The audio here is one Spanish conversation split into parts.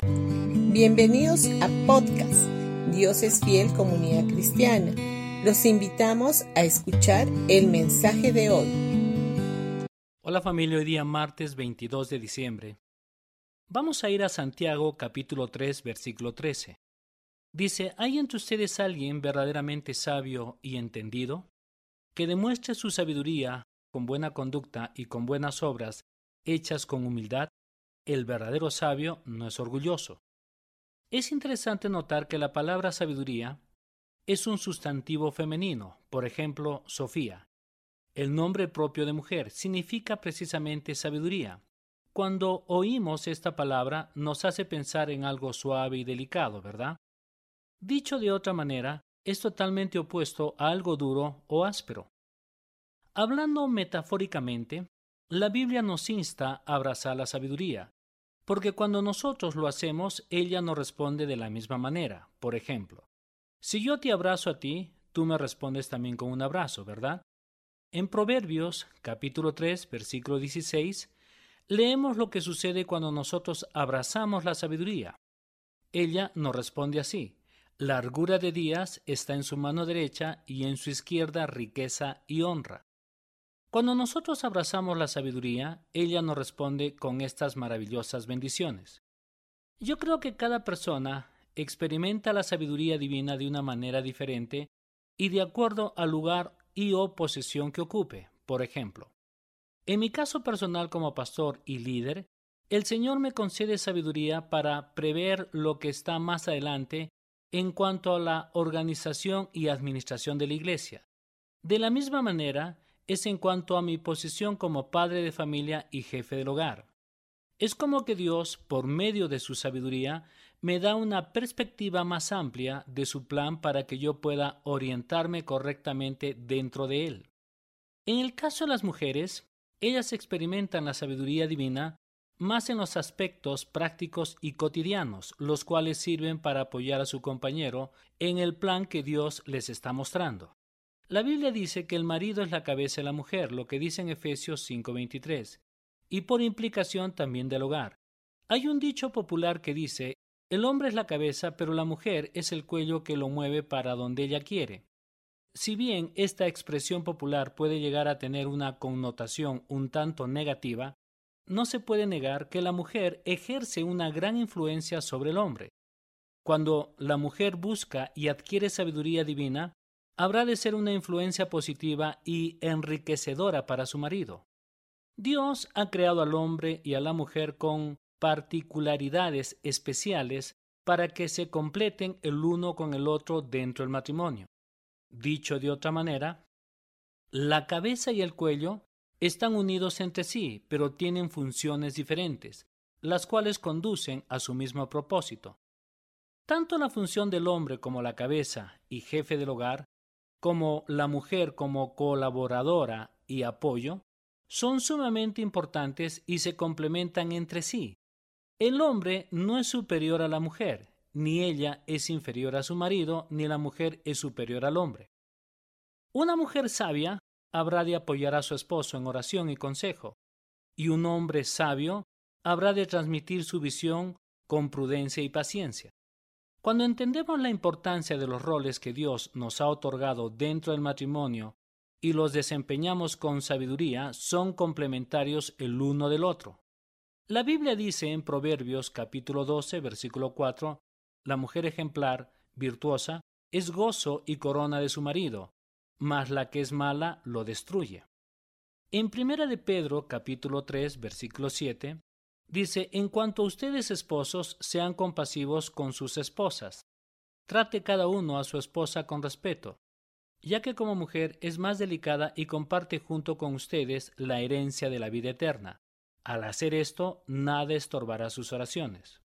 Bienvenidos a podcast Dios es fiel comunidad cristiana. Los invitamos a escuchar el mensaje de hoy. Hola familia, hoy día martes 22 de diciembre. Vamos a ir a Santiago capítulo 3 versículo 13. Dice, ¿hay entre ustedes alguien verdaderamente sabio y entendido? Que demuestre su sabiduría con buena conducta y con buenas obras hechas con humildad. El verdadero sabio no es orgulloso. Es interesante notar que la palabra sabiduría es un sustantivo femenino, por ejemplo, Sofía. El nombre propio de mujer significa precisamente sabiduría. Cuando oímos esta palabra nos hace pensar en algo suave y delicado, ¿verdad? Dicho de otra manera, es totalmente opuesto a algo duro o áspero. Hablando metafóricamente, la Biblia nos insta a abrazar la sabiduría, porque cuando nosotros lo hacemos, ella nos responde de la misma manera. Por ejemplo, si yo te abrazo a ti, tú me respondes también con un abrazo, ¿verdad? En Proverbios capítulo 3, versículo 16, leemos lo que sucede cuando nosotros abrazamos la sabiduría. Ella nos responde así, largura de días está en su mano derecha y en su izquierda riqueza y honra. Cuando nosotros abrazamos la sabiduría, ella nos responde con estas maravillosas bendiciones. Yo creo que cada persona experimenta la sabiduría divina de una manera diferente y de acuerdo al lugar y o posesión que ocupe. Por ejemplo, en mi caso personal como pastor y líder, el Señor me concede sabiduría para prever lo que está más adelante en cuanto a la organización y administración de la Iglesia. De la misma manera, es en cuanto a mi posición como padre de familia y jefe del hogar. Es como que Dios, por medio de su sabiduría, me da una perspectiva más amplia de su plan para que yo pueda orientarme correctamente dentro de él. En el caso de las mujeres, ellas experimentan la sabiduría divina más en los aspectos prácticos y cotidianos, los cuales sirven para apoyar a su compañero en el plan que Dios les está mostrando. La Biblia dice que el marido es la cabeza de la mujer, lo que dice en Efesios 5:23, y por implicación también del hogar. Hay un dicho popular que dice, el hombre es la cabeza, pero la mujer es el cuello que lo mueve para donde ella quiere. Si bien esta expresión popular puede llegar a tener una connotación un tanto negativa, no se puede negar que la mujer ejerce una gran influencia sobre el hombre. Cuando la mujer busca y adquiere sabiduría divina, habrá de ser una influencia positiva y enriquecedora para su marido. Dios ha creado al hombre y a la mujer con particularidades especiales para que se completen el uno con el otro dentro del matrimonio. Dicho de otra manera, la cabeza y el cuello están unidos entre sí, pero tienen funciones diferentes, las cuales conducen a su mismo propósito. Tanto la función del hombre como la cabeza y jefe del hogar como la mujer como colaboradora y apoyo son sumamente importantes y se complementan entre sí. El hombre no es superior a la mujer, ni ella es inferior a su marido, ni la mujer es superior al hombre. Una mujer sabia habrá de apoyar a su esposo en oración y consejo, y un hombre sabio habrá de transmitir su visión con prudencia y paciencia. Cuando entendemos la importancia de los roles que Dios nos ha otorgado dentro del matrimonio y los desempeñamos con sabiduría, son complementarios el uno del otro. La Biblia dice en Proverbios capítulo 12, versículo 4, la mujer ejemplar, virtuosa, es gozo y corona de su marido, mas la que es mala lo destruye. En Primera de Pedro capítulo 3, versículo 7, Dice, en cuanto a ustedes esposos, sean compasivos con sus esposas. Trate cada uno a su esposa con respeto, ya que como mujer es más delicada y comparte junto con ustedes la herencia de la vida eterna. Al hacer esto, nada estorbará sus oraciones.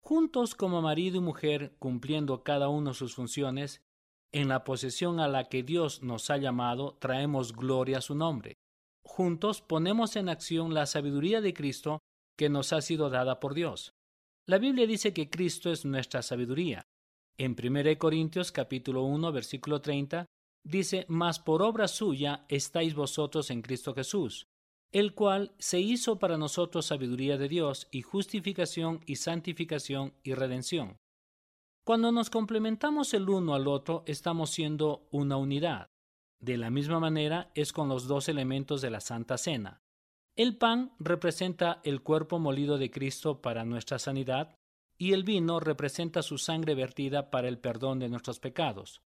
Juntos como marido y mujer, cumpliendo cada uno sus funciones, en la posesión a la que Dios nos ha llamado, traemos gloria a su nombre. Juntos ponemos en acción la sabiduría de Cristo que nos ha sido dada por Dios. La Biblia dice que Cristo es nuestra sabiduría. En 1 Corintios capítulo 1 versículo 30 dice, Mas por obra suya estáis vosotros en Cristo Jesús, el cual se hizo para nosotros sabiduría de Dios y justificación y santificación y redención. Cuando nos complementamos el uno al otro, estamos siendo una unidad. De la misma manera es con los dos elementos de la Santa Cena. El pan representa el cuerpo molido de Cristo para nuestra sanidad y el vino representa su sangre vertida para el perdón de nuestros pecados.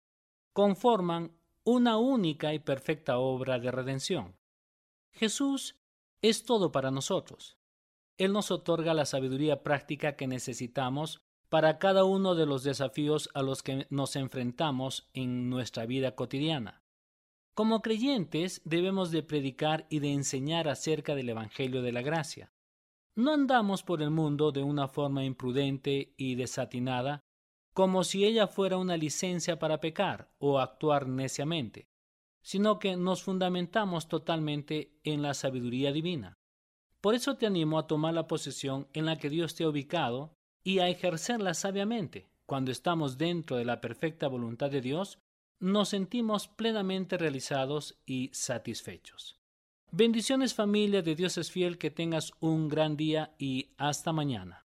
Conforman una única y perfecta obra de redención. Jesús es todo para nosotros. Él nos otorga la sabiduría práctica que necesitamos para cada uno de los desafíos a los que nos enfrentamos en nuestra vida cotidiana. Como creyentes debemos de predicar y de enseñar acerca del Evangelio de la Gracia. No andamos por el mundo de una forma imprudente y desatinada, como si ella fuera una licencia para pecar o actuar neciamente sino que nos fundamentamos totalmente en la sabiduría divina. Por eso te animo a tomar la posición en la que Dios te ha ubicado y a ejercerla sabiamente. Cuando estamos dentro de la perfecta voluntad de Dios, nos sentimos plenamente realizados y satisfechos. Bendiciones familia de Dios es fiel, que tengas un gran día y hasta mañana.